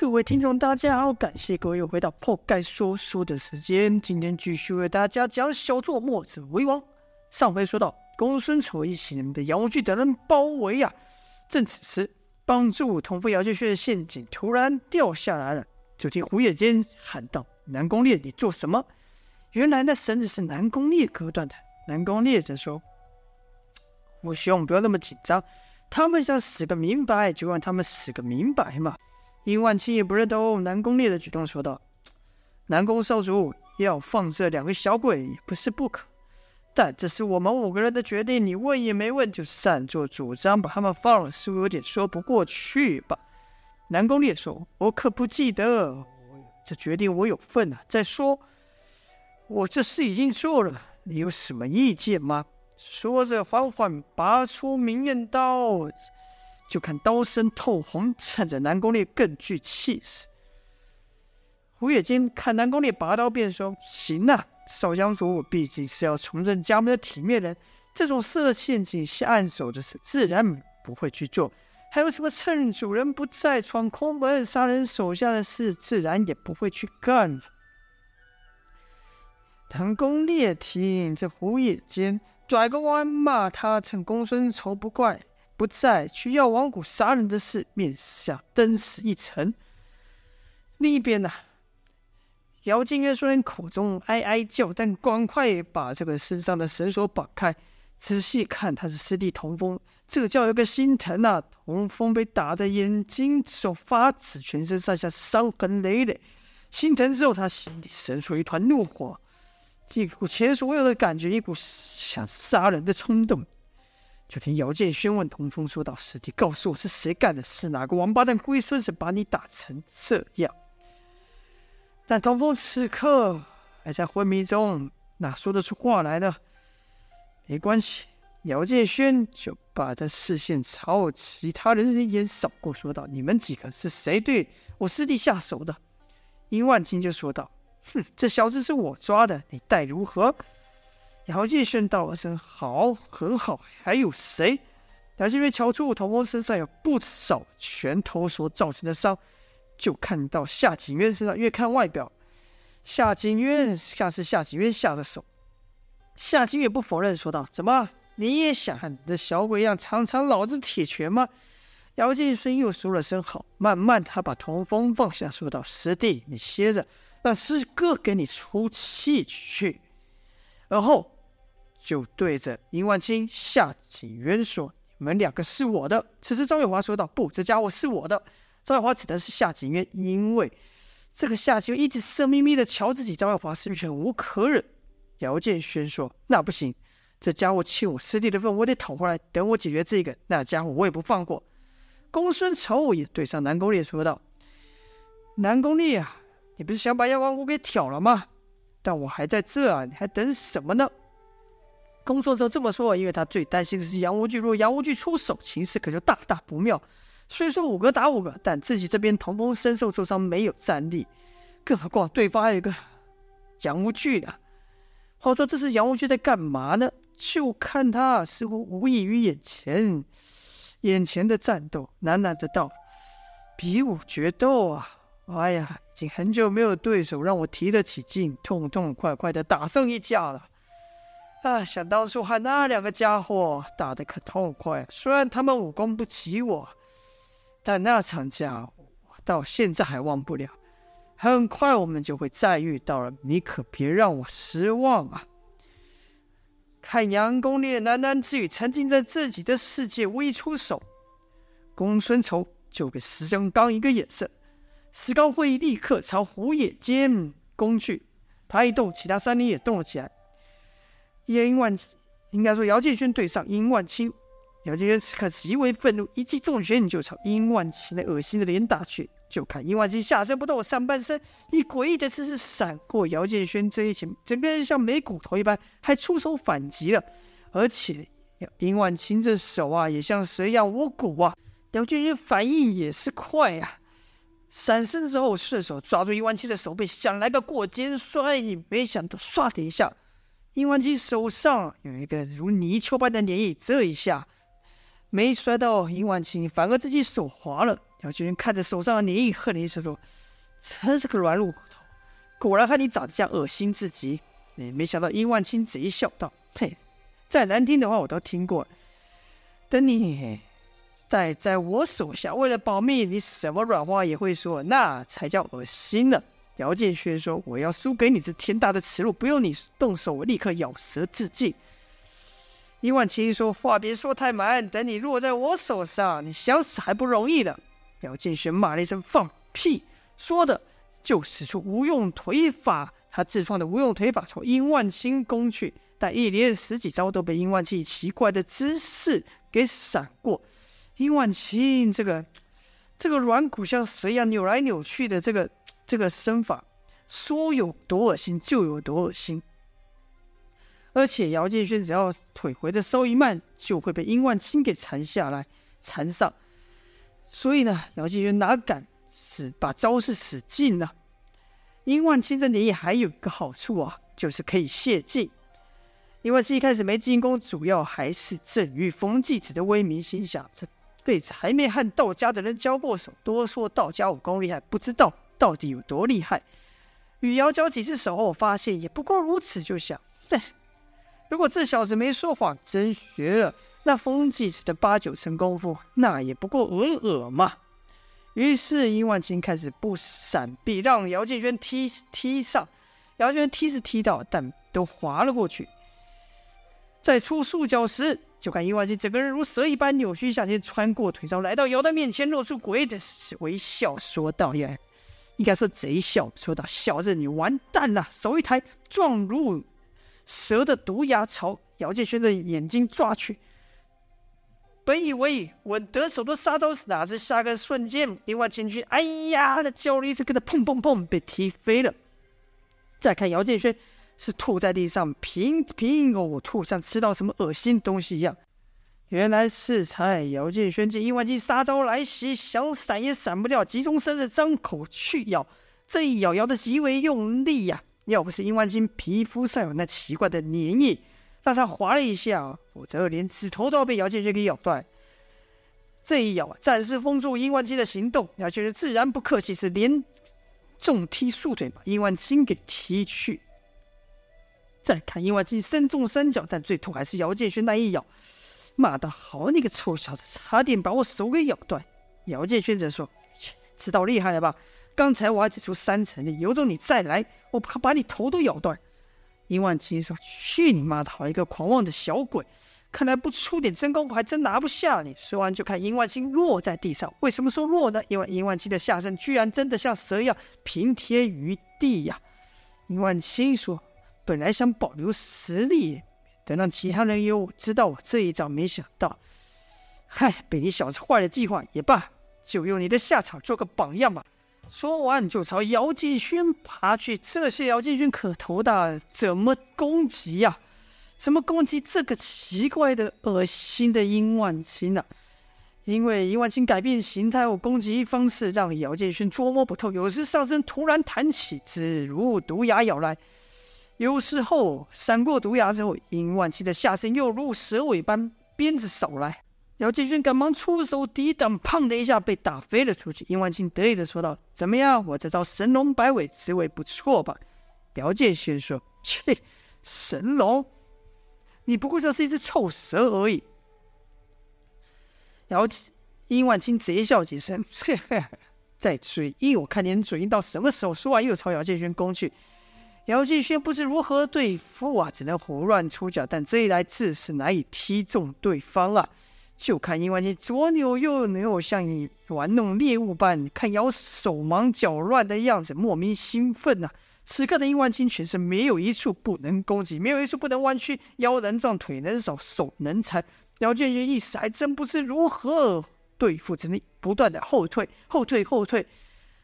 各位听众，大家好，感谢各位又回到破盖说书的时间。今天继续为大家讲小作墨子为王。上回说到，公孙丑一行人被杨无惧等人包围、啊。正此时，帮助同父姚建勋的陷阱突然掉下来了。就听胡野间喊道：“南宫烈，你做什么？”原来那绳子是南宫烈割断的。南宫烈则说：“吴兄，不要那么紧张，他们想死个明白，就让他们死个明白嘛。”殷万清也不认同南宫烈的举动，说道：“南宫少主要放这两个小鬼也不是不可，但这是我们五个人的决定，你问也没问就擅作主张把他们放了，似乎有点说不过去吧？”南宫烈说：“我可不记得，这决定我有份啊。再说，我这事已经做了，你有什么意见吗？”说着，缓缓拔出明艳刀。就看刀身透红，趁着南宫烈更具气势。胡野间看南宫烈拔刀，便说：“行啊，少将主，我毕竟是要重振家门的体面人，这种设陷阱下暗手的事，自然不会去做。还有什么趁主人不在闯空门杀人手下的事，自然也不会去干。”南宫烈听这胡野间拐个弯骂他，趁公孙丑不怪。不在去药王谷杀人的事，面下登死一层。另一边呢、姚金渊虽然口中哀哀叫，但赶快把这个身上的绳索绑开，仔细看，他是师弟童风，这叫一个心疼啊！童风被打的眼睛手发紫，全身上下是伤痕累累。心疼之后，他心里生出一团怒火，一股前所未有的感觉，一股想杀人的冲动。就听姚建轩问童风说道：“师弟，告诉我是谁干的？是哪个王八蛋龟孙子把你打成这样？”但童风此刻还在昏迷中，哪说得出话来呢？没关系，姚建轩就把他视线朝其他人一眼扫过，说道：“你们几个是谁对我师弟下手的？”殷万金就说道：“哼，这小子是我抓的，你待如何？”姚建轩道了声“好，很好。”还有谁？姚建轩瞧出童风身上有不少拳头所造成的伤，就看到夏景渊身上，越看外表，夏景渊像是夏景渊下的手。夏景渊不否认，说道：“怎么，你也想和你的小鬼一样尝尝老子铁拳吗？”姚建轩又说了声“好”，慢慢他把童风放下，说道：“师弟，你歇着，让师哥给你出气去。”而后。就对着殷万清、夏景渊说：“你们两个是我的。”此时张月华说道：“不，这家伙是我的。”张月华指的是夏景渊，因为这个夏景渊一直色眯眯的瞧自己，张月华是忍无可忍。姚建轩说：“那不行，这家伙欠我师弟的份，我得讨回来。等我解决这个，那家伙我也不放过。”公孙丑也对上南宫烈说道：“南宫烈啊，你不是想把药王谷给挑了吗？但我还在这啊，你还等什么呢？”公孙丑这么说，因为他最担心的是杨无惧。如果杨无惧出手，情势可就大大不妙。虽说五个打五个，但自己这边童风身受重伤，没有战力，更何况对方还有一个杨无惧呢？话说这是杨无惧在干嘛呢？就看他似乎无异于眼前，眼前的战斗，喃喃的道：“比武决斗啊！哎呀，已经很久没有对手让我提得起劲，痛痛快快的打上一架了。”啊，想当初和那两个家伙打得可痛快，虽然他们武功不及我，但那场架我到现在还忘不了。很快我们就会再遇到了，你可别让我失望啊！看杨公烈喃喃自语，沉浸在自己的世界，无意出手。公孙丑就给石刚刚一个眼色，石刚会立刻朝胡野间攻去。他一动，其他三人也动了起来。殷万，应该说姚建轩对上殷万青，姚建轩此刻极为愤怒，一记重拳就朝殷万青那恶心的脸打去。就看殷万青下身不动，上半身以诡异的姿势闪过姚建轩这一拳，整个人像没骨头一般，还出手反击了。而且殷万青这手啊，也像蛇一样无骨啊。姚建轩反应也是快啊，闪身之后顺手抓住殷万青的手背，想来个过肩摔，没想到唰的一下。殷万青手上有一个如泥鳅般的粘液，这一下没摔到殷万青，反而自己手滑了。姚建轩看着手上的粘液，恨了一声说：“真是个软骨头，果然和你长得像，恶心至极。”，没想到殷万青贼笑道：“ 嘿，再难听的话我都听过。等你待在我手下，为了保命，你什么软话也会说，那才叫恶心呢。”姚建轩说：“我要输给你这天大的耻辱，不用你动手，我立刻咬舌自尽。”殷万青说：“话别说太满，等你落在我手上，你想死还不容易呢。”姚建轩骂了一声：“放屁！”说的就使出无用腿法，他自创的无用腿法朝殷万青攻去，但一连十几招都被殷万青以奇怪的姿势给闪过。殷万青这个这个软骨像蛇一样扭来扭去的这个这个身法，说有多恶心就有多恶心。而且姚建轩只要腿回的稍一慢，就会被殷万清给缠下来，缠上。所以呢，姚建轩哪敢使把招式使尽呢？殷万清这里还有一个好处啊，就是可以泄劲。殷万青一开始没进攻，主要还是正于风继子的威名，心想这辈子还没和道家的人交过手，多说道家武功厉害，不知道到底有多厉害。与姚交几次手后，发现也不过如此，就想，对。如果这小子没说谎，真学了那风继子的八九成功夫，那也不过尔尔嘛。于是殷万青开始不闪避，让姚建轩踢踢上。姚建轩踢是踢到，但都滑了过去。在出束脚时，就看殷万青整个人如蛇一般扭曲向前，穿过腿上，来到姚的面前，露出诡异的微笑，说道：“呀，应该说贼笑，说道：小子，你完蛋了！手一抬，状如。”蛇的毒牙朝姚建轩的眼睛抓去，本以为稳得手的杀招，哪知下个瞬间，另外前去，哎呀的叫了一声，给他砰砰砰被踢飞了。再看姚建轩是吐在地上，频频呕吐，像吃到什么恶心东西一样。原来是才姚建轩见殷万青杀招来袭，想闪也闪不掉，急中生智，张口去咬，这一咬咬得极为用力呀、要不是殷万青皮肤上有那奇怪的粘液，让他滑了一下，否则连指头都要被姚建轩给咬断。这一咬啊，暂时封住殷万青的行动。姚建轩自然不客气，是连重踢数腿把殷万青给踢去。再看殷万青身中三脚，但最痛还是姚建轩那一咬，骂得好，你个臭小子，差点把我手给咬断。姚建轩则说：“切，知道厉害了吧？”刚才我还只出三成力，有种你再来，我怕把你头都咬断。殷万青说：“去你妈的，好一个狂妄的小鬼！看来不出点真功夫，还真拿不下你。”说完就看殷万青落在地上。为什么说落呢？因为殷万青的下身居然真的像蛇一样平贴于地呀！殷万青说：“本来想保留实力，等让其他人有知道我这一招，没想到，嗨，被你小子坏了计划也罢，就用你的下场做个榜样吧。”说完，就朝姚建轩爬去。这些姚建轩可头大，怎么攻击呀、怎么攻击这个奇怪的、恶心的殷万青呢、因为殷万青改变形态后攻击方式，让姚建轩捉摸不透。有时上身突然弹起，只如毒牙咬来；有时候闪过毒牙之后，殷万青的下身又如蛇尾般鞭子扫来。姚建勋赶忙出手抵挡，砰的一下被打飞了出去。殷万青得意的说道：“怎么样，我这招神龙摆尾，滋味不错吧？”姚建勋说：“切，神龙，你不过就是一只臭蛇而已。”姚殷万青贼笑几声：“ 嘿嘿，在嘴硬，我看你能嘴硬到什么时候？”说完又朝姚建勋攻去。姚建勋不知如何对付啊，只能胡乱出脚，但这一来自是难以踢中对方了。就看殷万金左扭右扭，像你玩弄猎物般，看姚手忙脚乱的样子，莫名兴奋呐、此刻的殷万金全身没有一处不能攻击，没有一处不能弯曲，腰能撞，腿能扫，手能缠。姚建勋一时还真不知如何对付，只能不断的后退，后退，后退。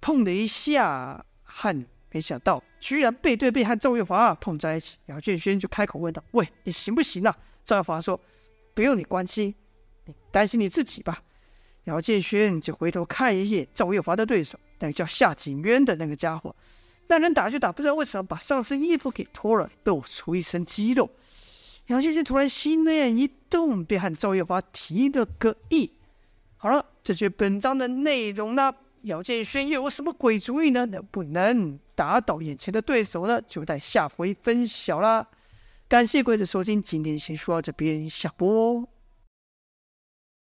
砰的一下，汗没想到居然背对背和赵月华碰在一起。姚建勋就开口问道：“喂，你行不行啊？”赵月华说：“不用你关心。”你担心你自己吧。姚建轩就回头看一眼赵月华的对手，那个叫夏景渊的那个家伙。那人打就打，不知道为什么把上身衣服给脱了，露出一身肌肉。姚建轩突然心念一动，便和赵月华提了个议。好了，这就是本章的内容了。姚建轩又有什么鬼主意呢？能不能打倒眼前的对手呢？就待下回分晓啦。感谢各位的收听，今天先说到这边，下播。